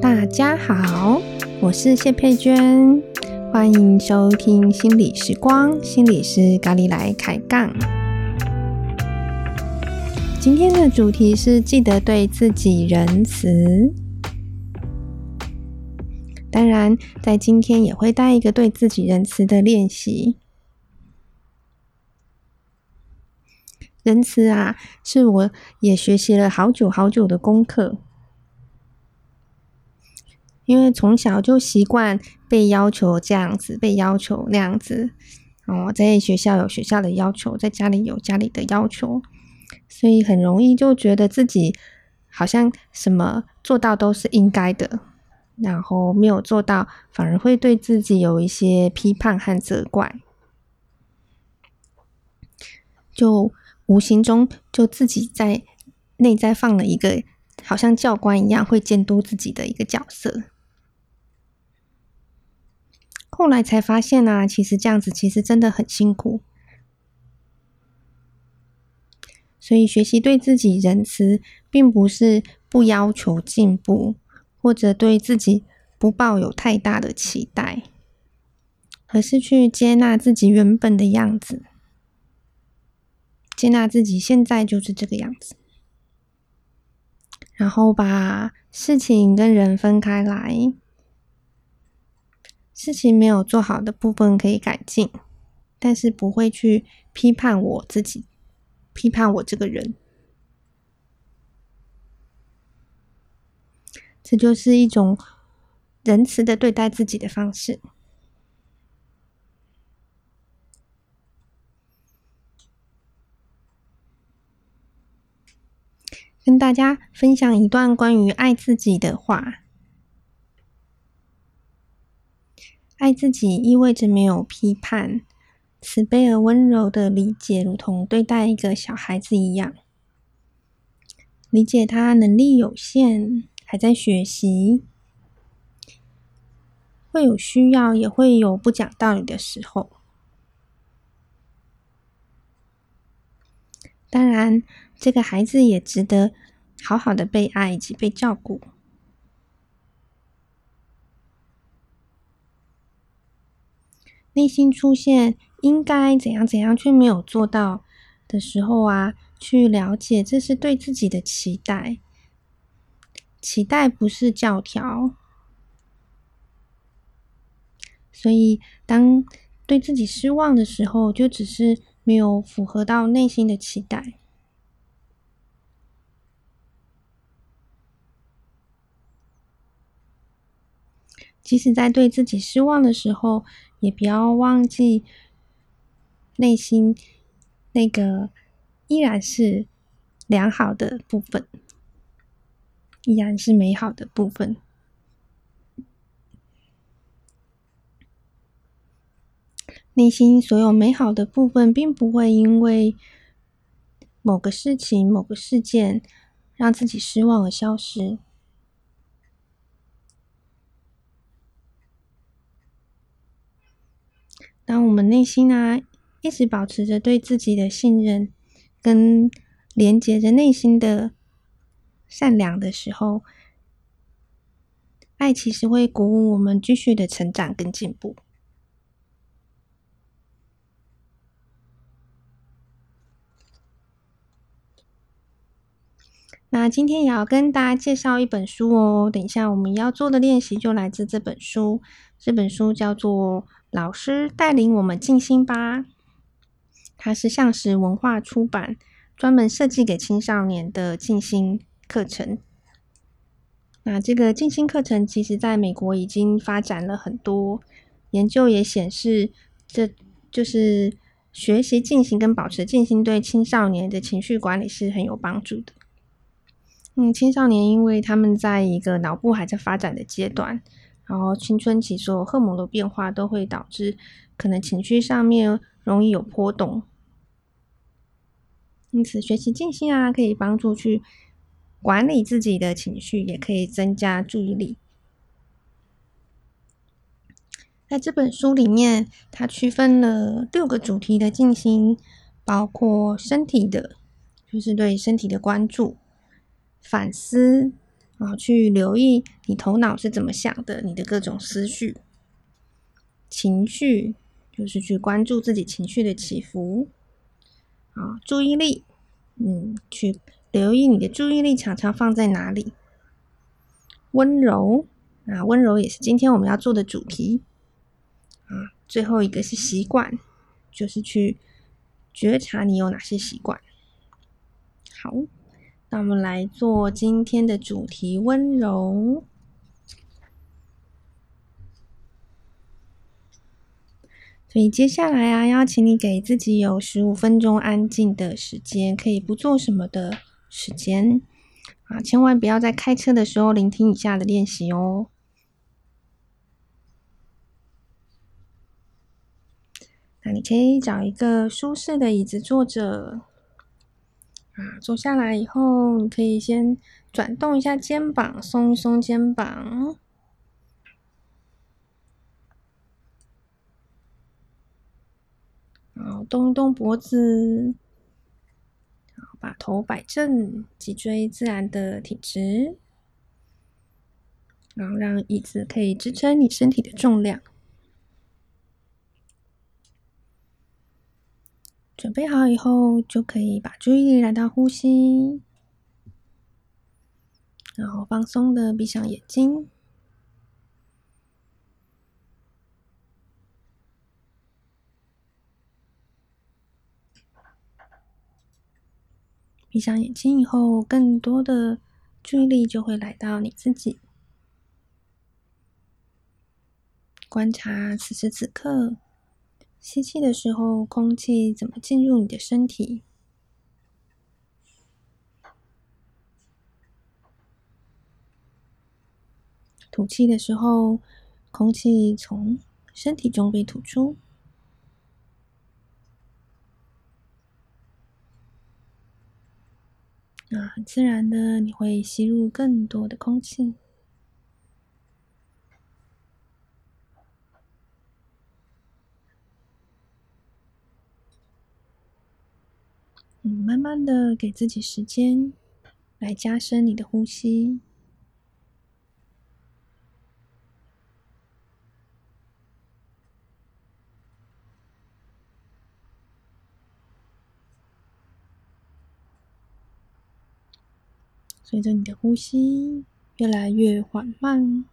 大家好，我是谢佩娟，欢迎收听心理时光，心理师咖喱来开杠。今天的主题是记得对自己仁慈。当然，在今天也会带一个对自己仁慈的练习。仁慈啊，是我也学习了好久好久的功课。因为从小就习惯被要求这样子，被要求那样子。哦，在学校有学校的要求，在家里有家里的要求，所以很容易就觉得自己好像什么做到都是应该的，然后没有做到，反而会对自己有一些批判和责怪，就无形中就自己在内在放了一个好像教官一样会监督自己的一个角色。后来才发现啊，其实这样子其实真的很辛苦。所以学习对自己仁慈，并不是不要求进步，或者对自己不抱有太大的期待，而是去接纳自己原本的样子，接纳自己现在就是这个样子，然后把事情跟人分开来。事情没有做好的部分可以改进，但是不会去批判我自己，批判我这个人。这就是一种仁慈的对待自己的方式。跟大家分享一段关于爱自己的话。爱自己意味着没有批判，慈悲而温柔的理解，如同对待一个小孩子一样，理解他能力有限，还在学习，会有需要，也会有不讲道理的时候。当然，这个孩子也值得好好的被爱以及被照顾。内心出现应该怎样怎样却没有做到的时候啊，去了解这是对自己的期待，期待不是教条。所以当对自己失望的时候，就只是没有符合到内心的期待。即使在对自己失望的时候，也不要忘记内心那个依然是良好的部分，依然是美好的部分。内心所有美好的部分，并不会因为某个事情、某个事件让自己失望而消失。当我们内心啊一直保持着对自己的信任，跟连接着内心的善良的时候，爱其实会鼓舞我们继续的成长跟进步。那今天也要跟大家介绍一本书哦。等一下我们要做的练习就来自这本书，这本书叫做。老师带领我们静心吧，它是向实文化出版，专门设计给青少年的静心课程。那这个静心课程，其实在美国已经发展了很多研究，也显示这就是学习静心跟保持静心对青少年的情绪管理是很有帮助的。嗯，青少年因为他们在一个脑部还在发展的阶段。然后青春期所有荷尔蒙的变化都会导致可能情绪上面容易有波动，因此学习静心啊，可以帮助去管理自己的情绪，也可以增加注意力。在这本书里面，它区分了六个主题的静心，包括身体的，就是对身体的关注、反思啊，去留意你头脑是怎么想的，你的各种思绪、情绪，就是去关注自己情绪的起伏啊，注意力，嗯，去留意你的注意力常常放在哪里，温柔，啊，温柔也是今天我们要做的主题。啊，最后一个是习惯，就是去觉察你有哪些习惯。好，那我们来做今天的主题温柔。所以接下来啊，邀请你给自己有十五分钟安静的时间，可以不做什么的时间啊，千万不要在开车的时候聆听以下的练习哦。那你可以找一个舒适的椅子坐着，啊，坐下来以后，你可以先转动一下肩膀，松一松肩膀，然后动一动脖子，然后把头摆正，脊椎自然的挺直，然后让椅子可以支撑你身体的重量。准备好以后，就可以把注意力来到呼吸，然后放松的闭上眼睛，闭上眼睛以后，更多的注意力就会来到你自己，观察此时此刻。吸气的时候，空气怎么进入你的身体？吐气的时候，空气从身体中被吐出。那很自然的，你会吸入更多的空气。嗯，慢慢的给自己时间，来加深你的呼吸。随着你的呼吸越来越缓慢，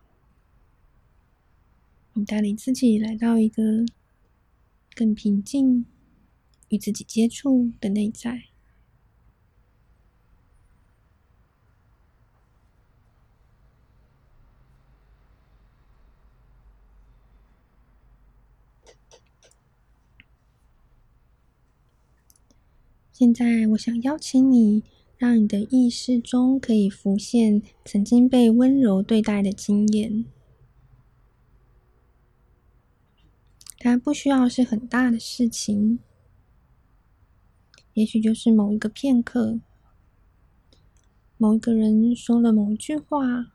你带领自己来到一个更平静。与自己接触的内在，现在我想邀请你，让你的意识中可以浮现曾经被温柔对待的经验。它不需要是很大的事情。也许就是某一个片刻，某一个人说了某一句话，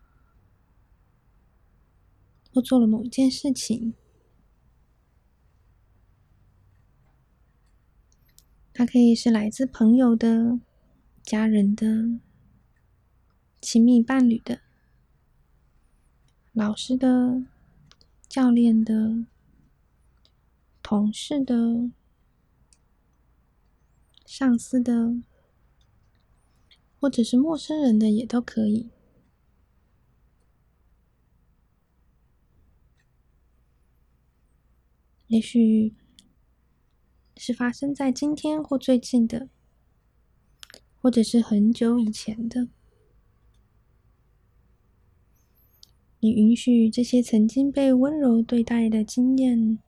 或做了某一件事情。它可以是来自朋友的、家人的、亲密伴侣的、老师的、教练的、同事的。上司的，或者是陌生人的也都可以。也许是发生在今天或最近的，或者是很久以前的。你允许这些曾经被温柔对待的经验，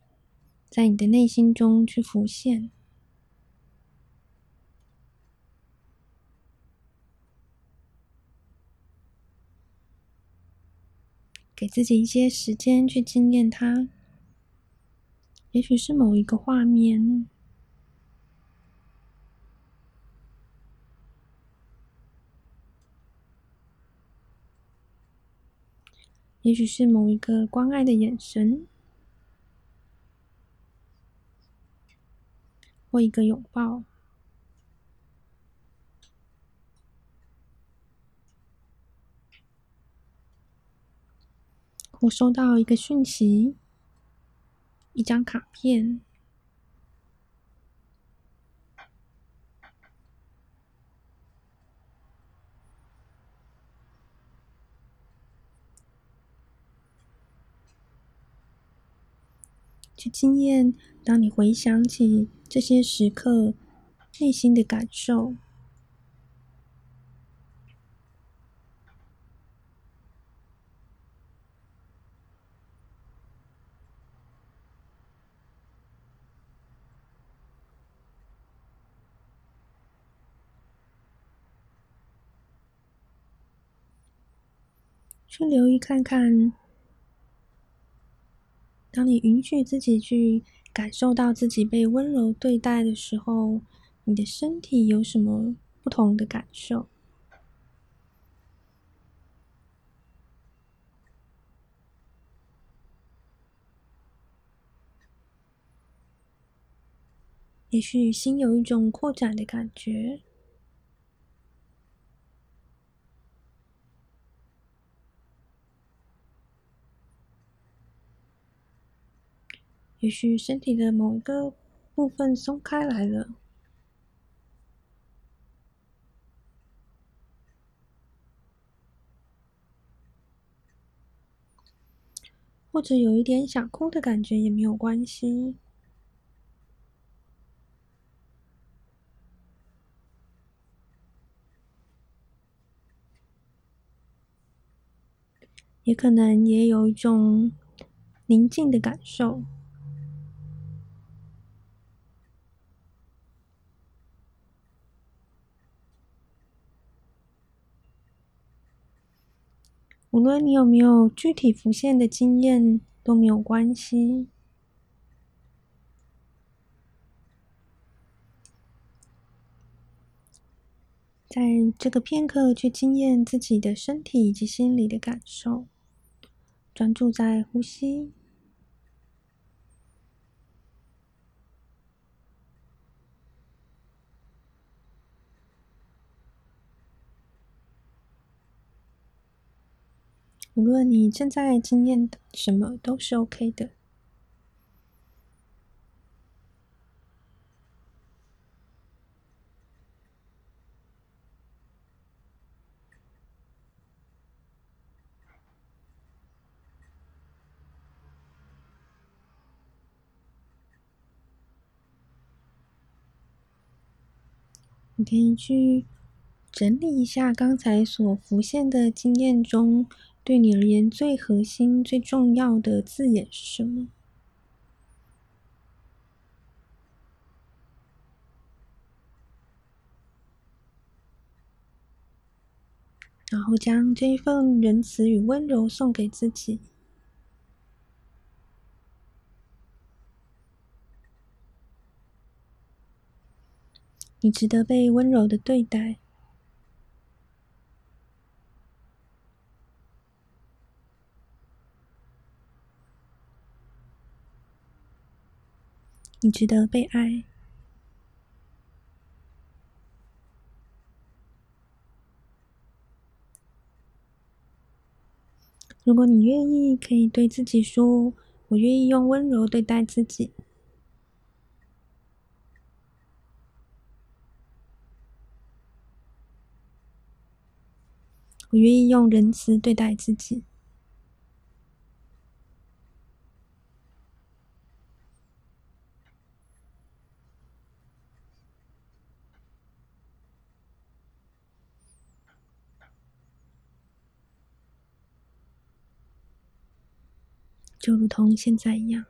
在你的内心中去浮现。给自己一些时间去经验它，也许是某一个画面，也许是某一个关爱的眼神或一个拥抱。我收到一个讯息一张卡片去经验。当你回想起这些时刻，内心的感受。去留意看看，当你允许自己去感受到自己被温柔对待的时候，你的身体有什么不同的感受？也许心有一种扩展的感觉。也许身体的某一个部分松开来了，或者有一点想哭的感觉也没有关系，也可能也有一种宁静的感受。无论你有没有具体浮现的经验都没有关系，在这个片刻去经验自己的身体以及心理的感受，专注在呼吸。无论你正在经验什么，都是 OK 的。你可以去整理一下刚才所浮现的经验中。对你而言，最核心、最重要的字眼是什么？然后将这一份仁慈与温柔送给自己。你值得被温柔的对待。你值得被爱。如果你愿意，可以对自己说：“我愿意用温柔对待自己。”我愿意用仁慈对待自己。就如同现在一样。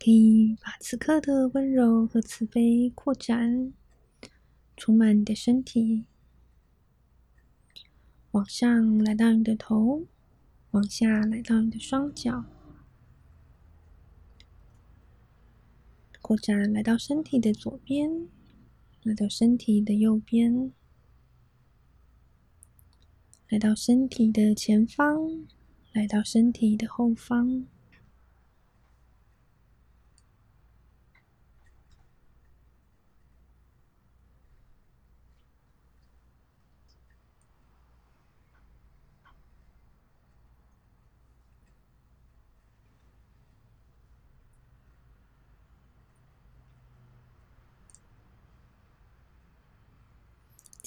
可以把此刻的温柔和慈悲扩展，充满你的身体，往上来到你的头，往下来到你的双脚，扩展来到身体的左边，来到身体的右边，来到身体的前方，来到身体的后方。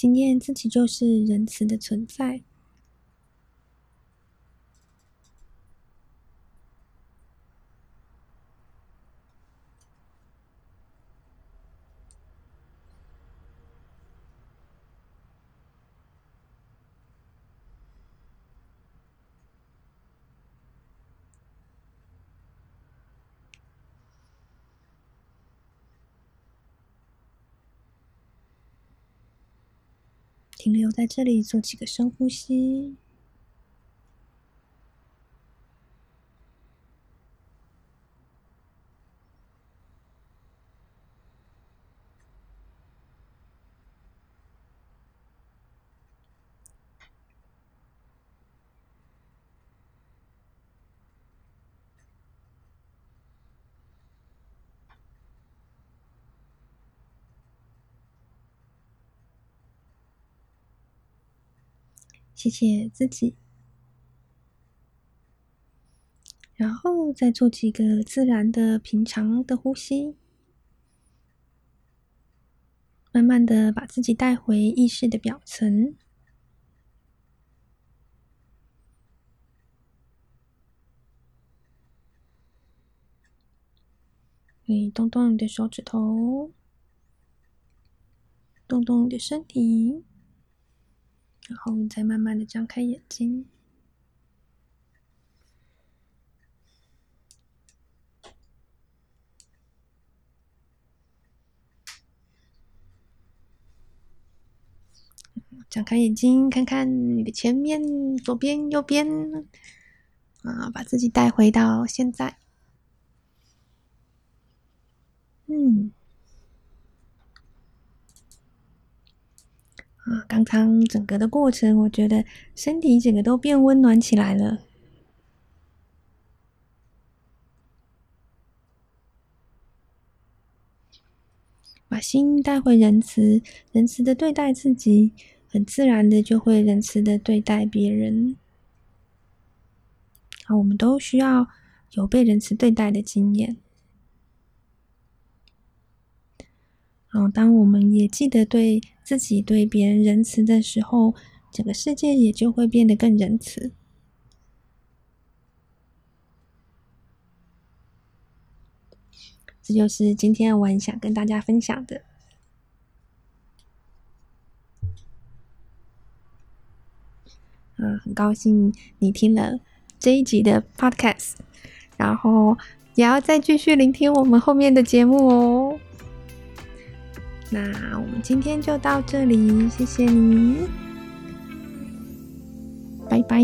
经验自己就是仁慈的存在。停留在这里，做几个深呼吸。谢谢自己，然后再做几个自然的、平常的呼吸，慢慢的把自己带回意识的表层。你动动你的手指头，动动你的身体。然后你再慢慢的张开眼睛，张开眼睛，看看你的前面、左边、右边，啊，把自己带回到现在。嗯。啊，刚刚整个的过程，我觉得身体整个都变温暖起来了。把心带回仁慈，仁慈的对待自己，很自然的就会仁慈的对待别人。啊，我们都需要有被仁慈对待的经验。然后，当我们也记得对自己、对别人仁慈的时候，整个世界也就会变得更仁慈。这就是今天我很想跟大家分享的。嗯，很高兴你听了这一集的 Podcast，然后也要再继续聆听我们后面的节目哦。那我们今天就到这里，谢谢你，拜拜。